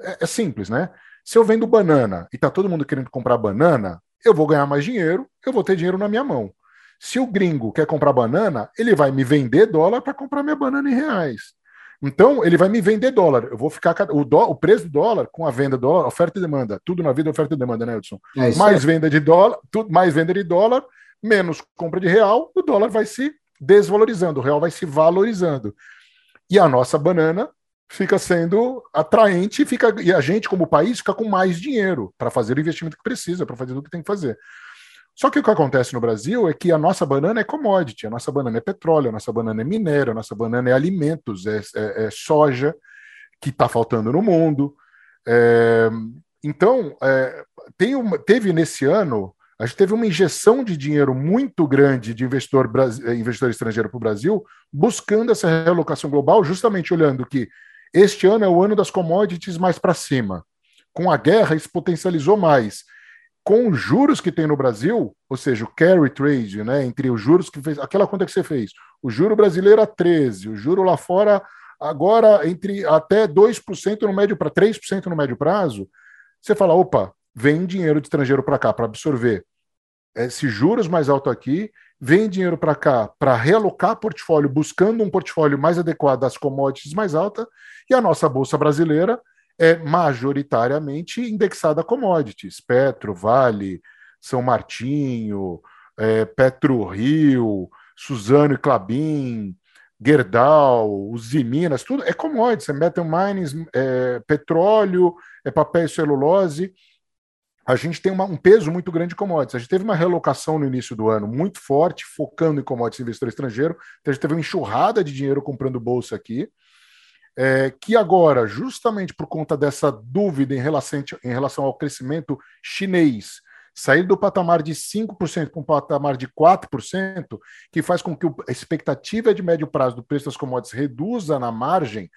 é, é simples, né? Se eu vendo banana e tá todo mundo querendo comprar banana, eu vou ganhar mais dinheiro, eu vou ter dinheiro na minha mão. Se o gringo quer comprar banana, ele vai me vender dólar para comprar minha banana em reais. Então, ele vai me vender dólar. Eu vou ficar. O, dó, o preço do dólar com a venda do dólar, oferta e demanda. Tudo na vida é oferta e demanda, né, Edson? É mais é. venda de dólar, tudo, mais venda de dólar, menos compra de real, o dólar vai se desvalorizando, o real vai se valorizando. E a nossa banana fica sendo atraente fica, e a gente, como país, fica com mais dinheiro para fazer o investimento que precisa, para fazer tudo que tem que fazer. Só que o que acontece no Brasil é que a nossa banana é commodity, a nossa banana é petróleo, a nossa banana é minério, a nossa banana é alimentos, é, é, é soja que está faltando no mundo. É, então, é, tem uma, teve nesse ano, a gente teve uma injeção de dinheiro muito grande de investidor, investidor estrangeiro para o Brasil, buscando essa relocação global, justamente olhando que este ano é o ano das commodities mais para cima. Com a guerra, isso potencializou mais com os juros que tem no Brasil, ou seja, o carry trade, né, entre os juros que fez, aquela conta que você fez, o juro brasileiro a 13, o juro lá fora agora entre até 2% no médio para 3% no médio prazo, você fala, opa, vem dinheiro de estrangeiro para cá para absorver esses juros mais alto aqui, vem dinheiro para cá para realocar portfólio, buscando um portfólio mais adequado às commodities mais altas, e a nossa bolsa brasileira é majoritariamente indexada a commodities, Petro, Vale, São Martinho, é, Petro Rio, Suzano e Clabin, Gerdau, Usiminas, tudo é commodities, é metal mining, é petróleo, é papel e celulose. A gente tem uma, um peso muito grande de commodities. A gente teve uma relocação no início do ano muito forte, focando em commodities investidor estrangeiro. Então a gente teve uma enxurrada de dinheiro comprando bolsa aqui é, que agora, justamente por conta dessa dúvida em relação, em relação ao crescimento chinês, sair do patamar de 5% para um patamar de 4%, que faz com que a expectativa de médio prazo do preço das commodities reduza na margem,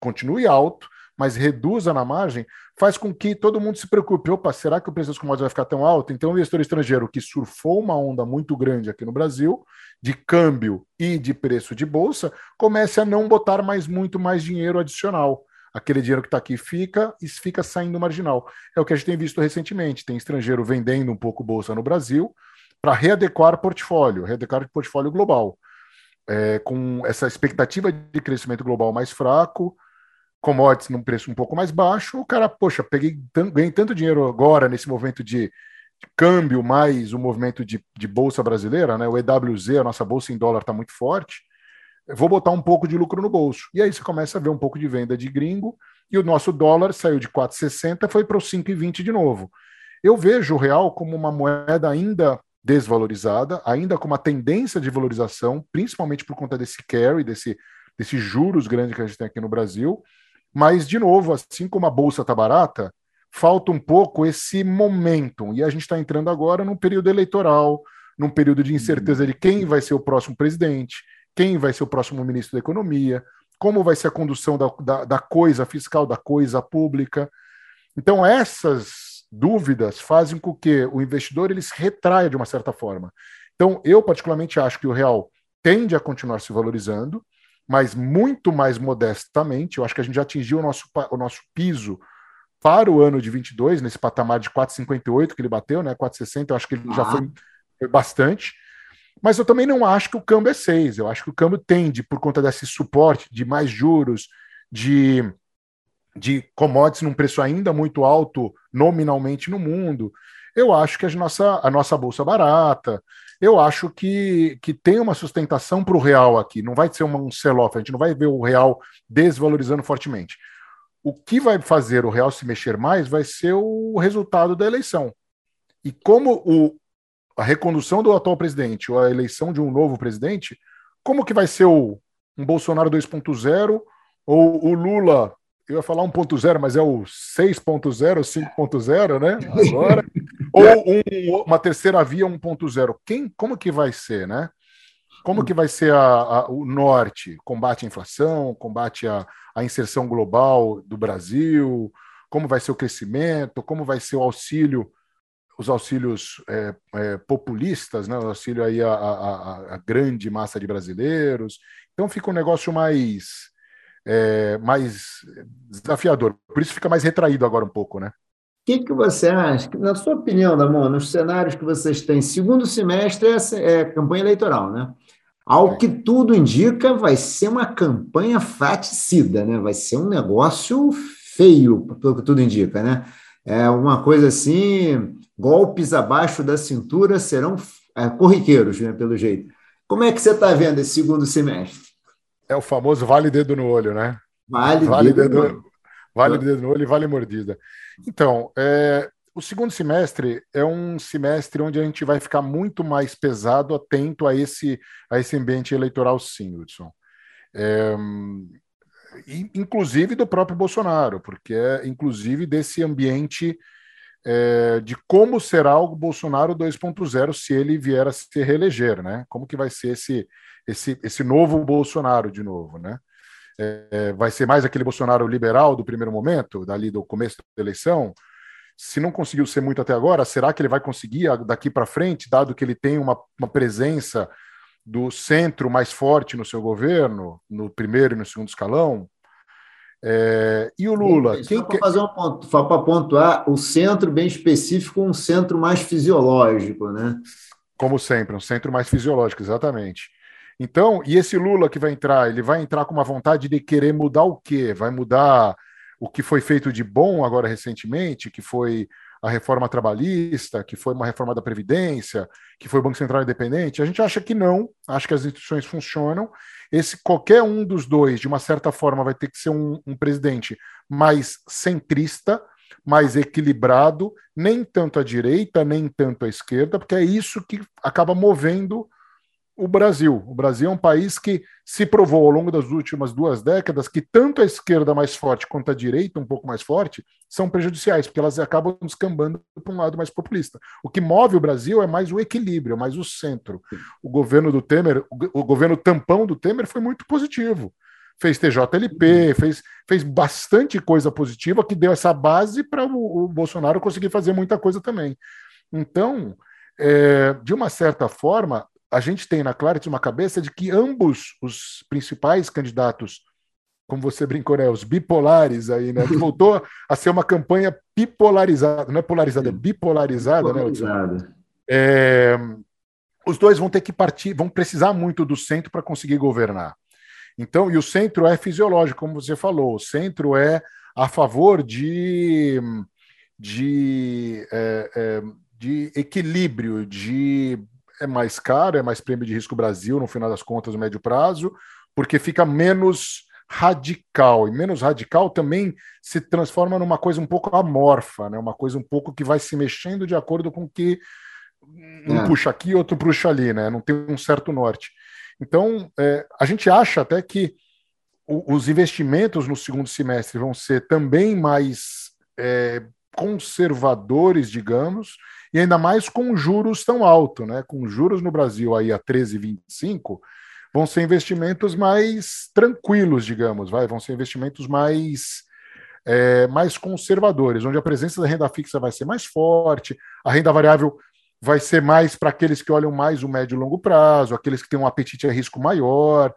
continue alto, mas reduza na margem, faz com que todo mundo se preocupe. Opa, será que o preço das commodities vai ficar tão alto? Então, o investidor estrangeiro que surfou uma onda muito grande aqui no Brasil, de câmbio e de preço de bolsa, comece a não botar mais muito mais dinheiro adicional. Aquele dinheiro que está aqui fica e fica saindo marginal. É o que a gente tem visto recentemente. Tem estrangeiro vendendo um pouco bolsa no Brasil para readequar portfólio, readequar portfólio global. É, com essa expectativa de crescimento global mais fraco, commodities num preço um pouco mais baixo, o cara, poxa, peguei ganhei tanto dinheiro agora nesse movimento de, câmbio mais o movimento de, de, bolsa brasileira, né? O EWZ, a nossa bolsa em dólar está muito forte. Vou botar um pouco de lucro no bolso. E aí você começa a ver um pouco de venda de gringo, e o nosso dólar saiu de 4,60 foi para os 5,20 de novo. Eu vejo o real como uma moeda ainda desvalorizada, ainda com uma tendência de valorização, principalmente por conta desse carry, desse, desses juros grandes que a gente tem aqui no Brasil, mas, de novo, assim como a bolsa está barata, falta um pouco esse momentum. E a gente está entrando agora num período eleitoral, num período de incerteza de quem vai ser o próximo presidente, quem vai ser o próximo ministro da Economia, como vai ser a condução da, da, da coisa fiscal, da coisa pública. Então, essas dúvidas fazem com que o investidor ele se retraia de uma certa forma. Então, eu particularmente acho que o real tende a continuar se valorizando, mas muito mais modestamente. Eu acho que a gente já atingiu o nosso, o nosso piso para o ano de 22, nesse patamar de 4,58 que ele bateu, né? 4,60, eu acho que ele ah. já foi, foi bastante. Mas eu também não acho que o câmbio é 6. Eu acho que o câmbio tende, por conta desse suporte de mais juros, de, de commodities num preço ainda muito alto nominalmente no mundo. Eu acho que a nossa, a nossa bolsa barata, eu acho que, que tem uma sustentação para o real aqui. Não vai ser um sell-off, a gente não vai ver o real desvalorizando fortemente. O que vai fazer o real se mexer mais vai ser o resultado da eleição. E como o, a recondução do atual presidente ou a eleição de um novo presidente, como que vai ser o, um Bolsonaro 2.0 ou o Lula eu ia falar 1.0, mas é o 6.0, 5.0, né? Agora. Ou um, uma terceira via 1.0. Quem, como que vai ser, né? Como que vai ser a, a, o norte? Combate à inflação, combate à, à inserção global do Brasil, como vai ser o crescimento, como vai ser o auxílio, os auxílios é, é, populistas, né? o auxílio aí a grande massa de brasileiros. Então fica um negócio mais é, mais desafiador. Por isso fica mais retraído agora um pouco, né? O que, que você acha, na sua opinião, Damon, nos cenários que vocês têm, segundo semestre é, é campanha eleitoral, né? Ao que tudo indica, vai ser uma campanha faticida, né? Vai ser um negócio feio, pelo que tudo indica, né? É uma coisa assim, golpes abaixo da cintura serão é, corriqueiros, né, pelo jeito. Como é que você está vendo esse segundo semestre? É o famoso vale dedo no olho, né? Vale, vale dedo, dedo, vale dedo no olho e vale mordida. Então, é, o segundo semestre é um semestre onde a gente vai ficar muito mais pesado, atento a esse, a esse ambiente eleitoral, sim, Hudson. É, inclusive do próprio Bolsonaro, porque é inclusive desse ambiente é, de como será o Bolsonaro 2.0 se ele vier a se reeleger, né? Como que vai ser esse, esse, esse novo Bolsonaro de novo, né? É, vai ser mais aquele Bolsonaro liberal do primeiro momento, dali do começo da eleição? Se não conseguiu ser muito até agora, será que ele vai conseguir daqui para frente, dado que ele tem uma, uma presença do centro mais forte no seu governo, no primeiro e no segundo escalão? É, e o Lula? Quem só para fazer um ponto, para pontuar, o centro bem específico, um centro mais fisiológico, né? Como sempre, um centro mais fisiológico, exatamente. Então, e esse Lula que vai entrar, ele vai entrar com uma vontade de querer mudar o quê? Vai mudar o que foi feito de bom agora recentemente, que foi a reforma trabalhista, que foi uma reforma da Previdência, que foi o Banco Central Independente? A gente acha que não, acha que as instituições funcionam. Esse qualquer um dos dois, de uma certa forma, vai ter que ser um, um presidente mais centrista, mais equilibrado, nem tanto à direita, nem tanto à esquerda, porque é isso que acaba movendo o Brasil. O Brasil é um país que se provou ao longo das últimas duas décadas que tanto a esquerda mais forte quanto a direita um pouco mais forte são prejudiciais, porque elas acabam descambando para um lado mais populista. O que move o Brasil é mais o equilíbrio, é mais o centro. O governo do Temer, o governo tampão do Temer foi muito positivo. Fez TJLP, uhum. fez, fez bastante coisa positiva que deu essa base para o, o Bolsonaro conseguir fazer muita coisa também. Então, é, de uma certa forma, a gente tem na Clarity uma cabeça de que ambos os principais candidatos, como você brincou, né, os bipolares aí, né, que voltou a ser uma campanha bipolarizada, não é polarizada, é bipolarizada, bipolarizada. né? É, os dois vão ter que partir, vão precisar muito do centro para conseguir governar. Então, e o centro é fisiológico, como você falou, o centro é a favor de, de, é, é, de equilíbrio, de é mais caro, é mais prêmio de risco Brasil, no final das contas, no médio prazo, porque fica menos radical. E menos radical também se transforma numa coisa um pouco amorfa, né? uma coisa um pouco que vai se mexendo de acordo com que um é. puxa aqui, outro puxa ali, né? não tem um certo norte. Então, é, a gente acha até que o, os investimentos no segundo semestre vão ser também mais é, conservadores, digamos, e ainda mais com juros tão altos, né? Com juros no Brasil aí a 13,25, vão ser investimentos mais tranquilos, digamos, vai, vão ser investimentos mais é, mais conservadores, onde a presença da renda fixa vai ser mais forte, a renda variável vai ser mais para aqueles que olham mais o médio e longo prazo, aqueles que têm um apetite a risco maior,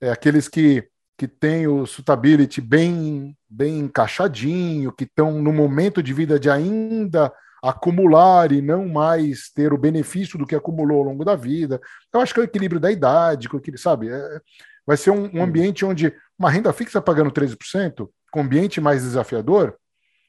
é, aqueles que, que têm o suitability bem, bem encaixadinho, que estão no momento de vida de ainda acumular e não mais ter o benefício do que acumulou ao longo da vida. Eu acho que é o equilíbrio da idade, sabe? É, vai ser um, um, ambiente onde uma renda fixa pagando 13%, com ambiente mais desafiador,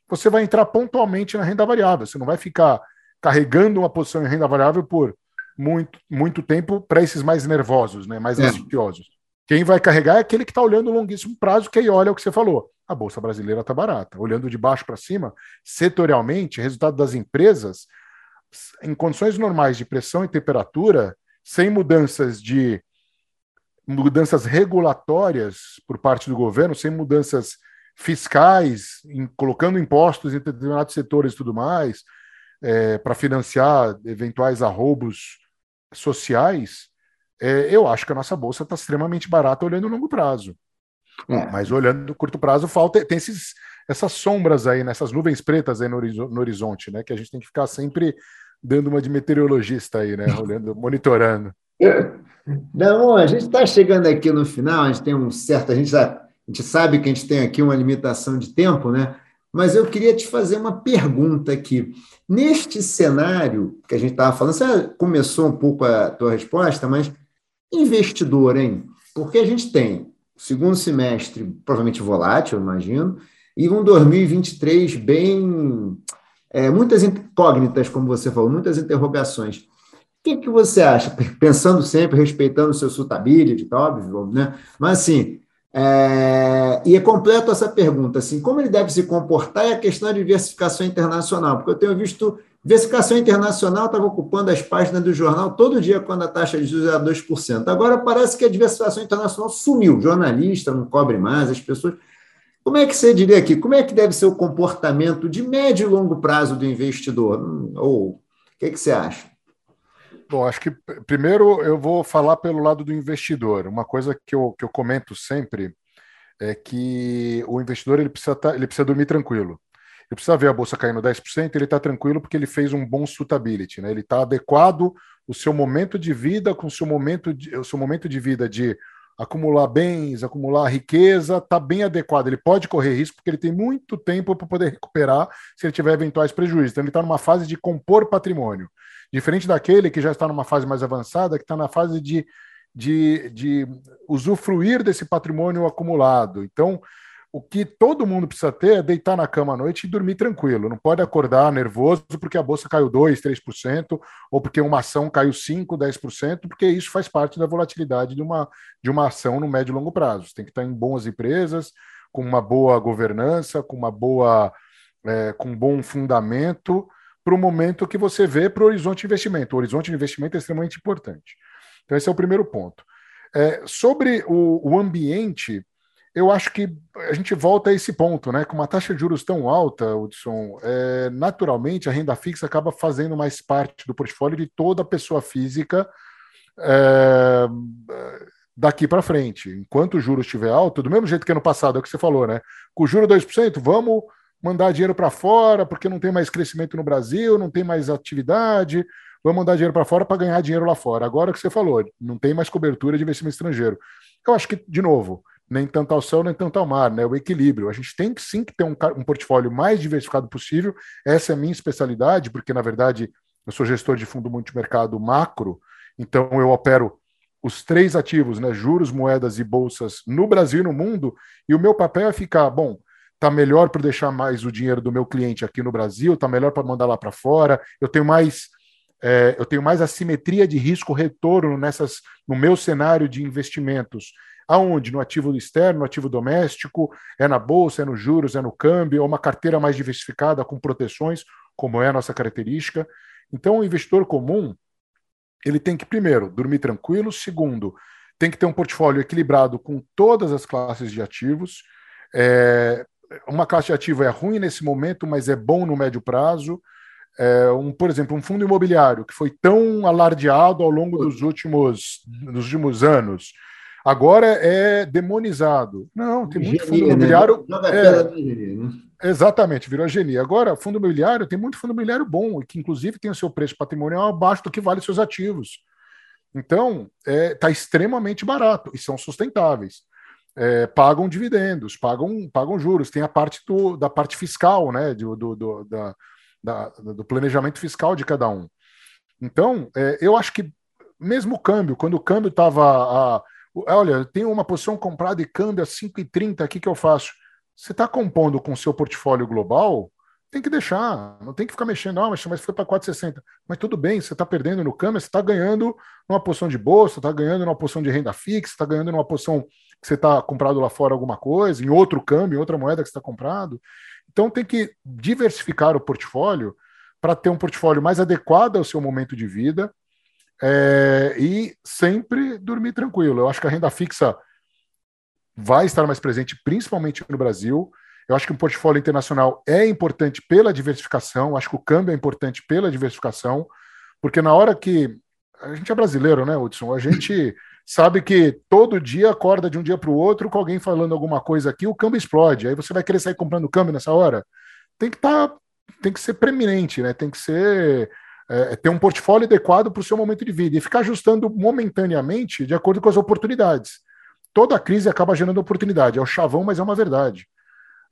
você vai entrar pontualmente na renda variável. Você não vai ficar carregando uma posição em renda variável por muito, muito tempo para esses mais nervosos, né? mais é. ansiosos. Quem vai carregar é aquele que está olhando o longuíssimo prazo, que aí olha o que você falou a Bolsa Brasileira está barata. Olhando de baixo para cima, setorialmente, resultado das empresas, em condições normais de pressão e temperatura, sem mudanças de mudanças regulatórias por parte do governo, sem mudanças fiscais, em, colocando impostos em determinados setores e tudo mais, é, para financiar eventuais arroubos sociais, é, eu acho que a nossa bolsa está extremamente barata olhando no longo prazo. É. Mas olhando no curto prazo, falta tem esses, essas sombras aí, nessas nuvens pretas aí no, no, horizonte, né? Que a gente tem que ficar sempre dando uma de meteorologista aí, né? Olhando, monitorando. Não, a gente está chegando aqui no final, a gente tem um certo. A gente, já, a gente sabe que a gente tem aqui uma limitação de tempo, né? Mas eu queria te fazer uma pergunta aqui. Neste cenário que a gente estava falando, você começou um pouco a tua resposta, mas investidor, hein? Porque a gente tem segundo semestre provavelmente volátil, imagino, e um 2023 bem. É, muitas incógnitas, como você falou, muitas interrogações. O que, que você acha? Pensando sempre, respeitando o seu suitability, óbvio, né? Mas assim, é, e é completo essa pergunta, assim, como ele deve se comportar é a questão da diversificação internacional, porque eu tenho visto Diversificação internacional estava ocupando as páginas do jornal todo dia quando a taxa de juros era 2%. Agora parece que a diversificação internacional sumiu. Jornalista não cobre mais, as pessoas. Como é que você diria aqui? Como é que deve ser o comportamento de médio e longo prazo do investidor? Hum, ou o que, que você acha? Bom, acho que primeiro eu vou falar pelo lado do investidor. Uma coisa que eu, que eu comento sempre é que o investidor ele precisa, tá, ele precisa dormir tranquilo. Precisa ver a bolsa caindo 10%, ele está tranquilo porque ele fez um bom suitability, né? Ele está adequado o seu momento de vida com o seu momento de, o seu momento de vida de acumular bens, acumular riqueza, está bem adequado. Ele pode correr risco porque ele tem muito tempo para poder recuperar se ele tiver eventuais prejuízos. Então ele está numa fase de compor patrimônio, diferente daquele que já está numa fase mais avançada, que está na fase de, de, de usufruir desse patrimônio acumulado. Então o que todo mundo precisa ter é deitar na cama à noite e dormir tranquilo. Não pode acordar nervoso porque a bolsa caiu 2%, 3%, ou porque uma ação caiu 5%, 10%, porque isso faz parte da volatilidade de uma, de uma ação no médio e longo prazo. Você tem que estar em boas empresas, com uma boa governança, com uma boa, é, com um bom fundamento para o momento que você vê para o horizonte de investimento. O horizonte de investimento é extremamente importante. Então, esse é o primeiro ponto. É, sobre o, o ambiente eu acho que a gente volta a esse ponto, né? Com uma taxa de juros tão alta, Hudson, é, naturalmente a renda fixa acaba fazendo mais parte do portfólio de toda pessoa física é, daqui para frente. Enquanto o juros estiver alto, do mesmo jeito que ano passado, é o que você falou, né? Com o juro 2%, vamos mandar dinheiro para fora, porque não tem mais crescimento no Brasil, não tem mais atividade, vamos mandar dinheiro para fora para ganhar dinheiro lá fora. Agora que você falou, não tem mais cobertura de investimento estrangeiro. Eu acho que, de novo, nem tanto ao céu, nem tanto ao mar, né? O equilíbrio. A gente tem que sim que ter um, um portfólio mais diversificado possível. Essa é a minha especialidade, porque, na verdade, eu sou gestor de fundo multimercado macro, então eu opero os três ativos, né? Juros, moedas e bolsas no Brasil e no mundo, e o meu papel é ficar, bom, tá melhor para deixar mais o dinheiro do meu cliente aqui no Brasil, tá melhor para mandar lá para fora, eu tenho mais. É, eu tenho mais assimetria de risco retorno nessas no meu cenário de investimentos Aonde? No ativo externo, no ativo doméstico, é na bolsa, é nos juros, é no câmbio, é uma carteira mais diversificada com proteções, como é a nossa característica. Então, o investidor comum, ele tem que, primeiro, dormir tranquilo, segundo, tem que ter um portfólio equilibrado com todas as classes de ativos. É, uma classe de ativo é ruim nesse momento, mas é bom no médio prazo. É, um, por exemplo, um fundo imobiliário que foi tão alardeado ao longo dos últimos, dos últimos anos, Agora é demonizado. Não, tem muito fundo né? imobiliário. Né? É, né? Exatamente, virou genia. Agora, fundo imobiliário, tem muito fundo imobiliário bom, e que inclusive tem o seu preço patrimonial abaixo do que vale seus ativos. Então, está é, tá extremamente barato e são sustentáveis. É, pagam dividendos, pagam, pagam juros, tem a parte do, da parte fiscal, né? Do, do, do, da, da, do planejamento fiscal de cada um. Então, é, eu acho que mesmo o câmbio, quando o câmbio estava. Olha, eu tenho uma posição comprada e câmbio a 5,30, o que, eu faço? Você está compondo com o seu portfólio global, tem que deixar, não tem que ficar mexendo, não, mas foi para 4,60. Mas tudo bem, você está perdendo no câmbio, você está ganhando numa posição de bolsa, está ganhando numa posição de renda fixa, está ganhando numa posição que você está comprado lá fora alguma coisa, em outro câmbio, em outra moeda que você está comprado. Então tem que diversificar o portfólio para ter um portfólio mais adequado ao seu momento de vida é, e sempre dormir tranquilo. Eu acho que a renda fixa vai estar mais presente, principalmente no Brasil. Eu acho que um portfólio internacional é importante pela diversificação, eu acho que o câmbio é importante pela diversificação, porque na hora que. A gente é brasileiro, né, Hudson? A gente sabe que todo dia acorda de um dia para o outro com alguém falando alguma coisa aqui, o câmbio explode. Aí você vai querer sair comprando câmbio nessa hora? Tem que estar tá tem que ser preeminente, né? Tem que ser é, ter um portfólio adequado para o seu momento de vida e ficar ajustando momentaneamente de acordo com as oportunidades. Toda crise acaba gerando oportunidade, é o chavão, mas é uma verdade.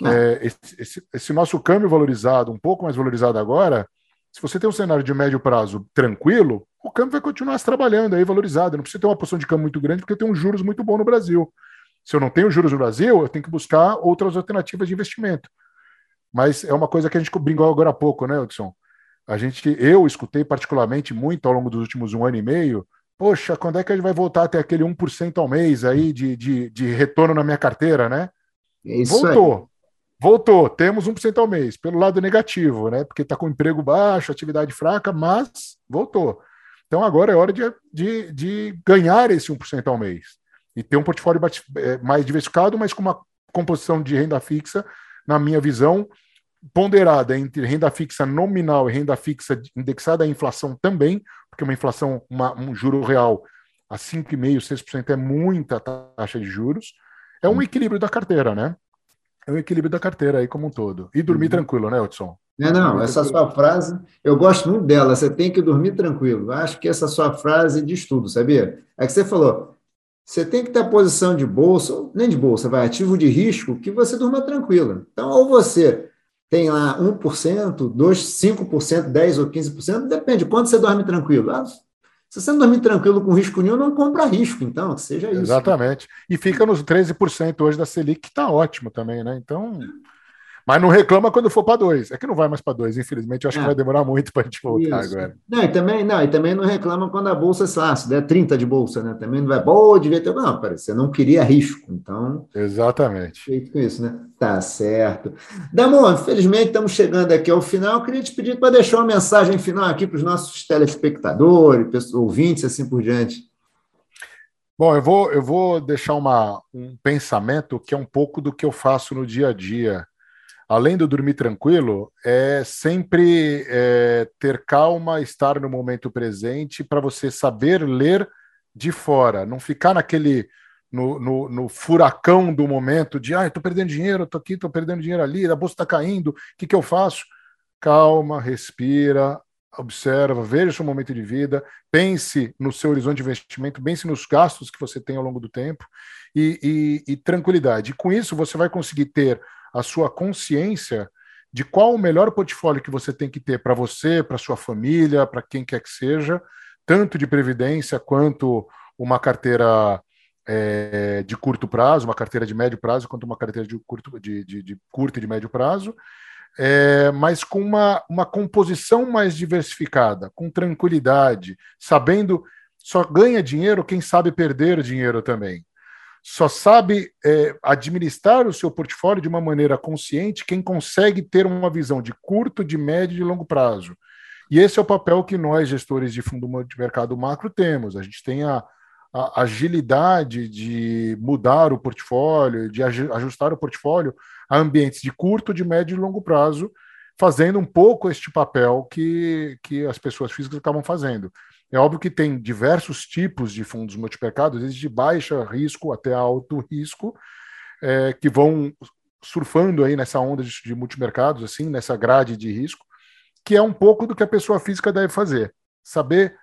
Ah. É, esse, esse, esse, nosso câmbio valorizado, um pouco mais valorizado agora, se você tem um cenário de médio prazo tranquilo, o câmbio vai continuar se trabalhando aí valorizado. Não precisa ter uma posição de câmbio muito grande, porque tem um juros muito bom no Brasil. Se eu não tenho juros no Brasil, eu tenho que buscar outras alternativas de investimento. Mas é uma coisa que a gente brincou agora há pouco, né, Edson? A gente, eu escutei particularmente muito ao longo dos últimos um ano e meio. Poxa, quando é que a gente vai voltar a ter aquele 1% ao mês aí de, de, de retorno na minha carteira, né? É Voltou. Aí. Voltou, temos 1% ao mês, pelo lado negativo, né? Porque está com emprego baixo, atividade fraca, mas voltou. Então agora é hora de, de, de ganhar esse 1% ao mês e ter um portfólio é, mais diversificado, mas com uma composição de renda fixa na minha visão, ponderada entre renda fixa nominal e renda fixa indexada à inflação também, porque uma inflação, uma, um juro real a 5,5%, 6% é muita taxa de juros, é um hum. equilíbrio da carteira, né? É um equilíbrio da carteira aí como um todo. E dormir uhum. tranquilo, né, Hudson? Não, não, essa sua frase, eu gosto muito dela, você tem que dormir tranquilo. Acho que essa sua frase diz tudo, sabia? É que você falou, você tem que ter a posição de bolsa, nem de bolsa, vai ativo de risco, que você durma tranquila. Então, ou você tem lá 1%, 2%, 5%, 10% ou 15%, depende quanto você dorme tranquilo. Ah, se você não dormir tranquilo com risco nenhum, não compra risco, então, seja isso. Exatamente. E fica nos 13% hoje da Selic, que está ótimo também, né? Então. Mas não reclama quando for para dois. É que não vai mais para dois, infelizmente. Eu acho é. que vai demorar muito para a gente voltar Isso. agora. Não e, também, não, e também não reclama quando a bolsa, sei lá, se der 30 de bolsa, né? Também não vai, pô, devia ter. Não, parece, você não queria risco. Então. Exatamente. Feito com isso, né? Tá certo. Damon, infelizmente estamos chegando aqui ao final. Eu queria te pedir para deixar uma mensagem final aqui para os nossos telespectadores, ouvintes, assim por diante. Bom, eu vou, eu vou deixar uma, um pensamento que é um pouco do que eu faço no dia a dia além do dormir tranquilo, é sempre é, ter calma, estar no momento presente para você saber ler de fora, não ficar naquele no, no, no furacão do momento de ah, estou perdendo dinheiro, estou aqui, estou perdendo dinheiro ali, a bolsa está caindo, o que, que eu faço? Calma, respira, observa, veja o seu momento de vida, pense no seu horizonte de investimento, pense nos gastos que você tem ao longo do tempo e, e, e tranquilidade. E com isso você vai conseguir ter a sua consciência de qual o melhor portfólio que você tem que ter para você, para sua família, para quem quer que seja, tanto de previdência quanto uma carteira é, de curto prazo, uma carteira de médio prazo, quanto uma carteira de curto, de, de, de curto e de médio prazo, é, mas com uma, uma composição mais diversificada, com tranquilidade, sabendo só ganha dinheiro quem sabe perder dinheiro também. Só sabe é, administrar o seu portfólio de uma maneira consciente quem consegue ter uma visão de curto, de médio e de longo prazo. E esse é o papel que nós, gestores de fundo de mercado macro, temos. A gente tem a, a agilidade de mudar o portfólio, de ajustar o portfólio a ambientes de curto, de médio e longo prazo, fazendo um pouco este papel que, que as pessoas físicas acabam fazendo. É óbvio que tem diversos tipos de fundos multimercados, desde de baixa risco até alto risco, é, que vão surfando aí nessa onda de, de multimercados, assim, nessa grade de risco, que é um pouco do que a pessoa física deve fazer. Saber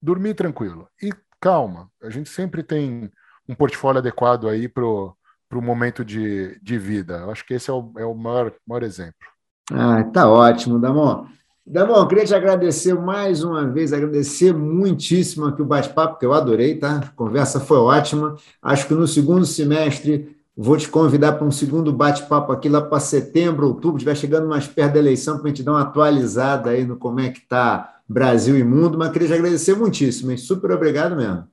dormir tranquilo. E calma, a gente sempre tem um portfólio adequado aí para o momento de, de vida. Eu acho que esse é o, é o maior, maior exemplo. Ah, tá ótimo, Damon. Damon, queria te agradecer mais uma vez, agradecer muitíssimo aqui o bate-papo, que eu adorei, tá? A conversa foi ótima. Acho que no segundo semestre vou te convidar para um segundo bate-papo aqui lá para setembro, outubro, estiver chegando mais perto da eleição, para a gente dar uma atualizada aí no como é que está Brasil e mundo, mas queria te agradecer muitíssimo, hein? super obrigado mesmo.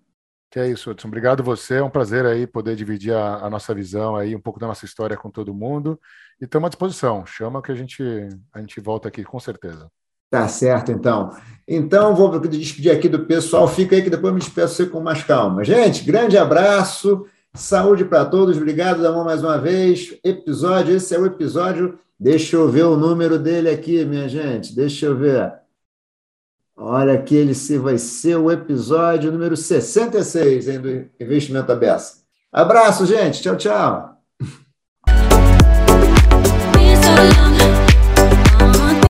Que é isso, Hudson. Obrigado você. É um prazer aí poder dividir a, a, nossa visão aí, um pouco da nossa história com todo mundo. E estamos à disposição. Chama que a gente, a gente volta aqui, com certeza. Tá certo, então. Então, vou despedir aqui do pessoal. Fica aí que depois me despeço com mais calma. Gente, grande abraço. Saúde para todos. Obrigado, Damon, mais uma vez. Episódio, esse é o episódio. Deixa eu ver o número dele aqui, minha gente. Deixa eu ver. Olha aqui, ele se vai ser o episódio número 66 hein, do Investimento Aberto. Abraço, gente. Tchau, tchau.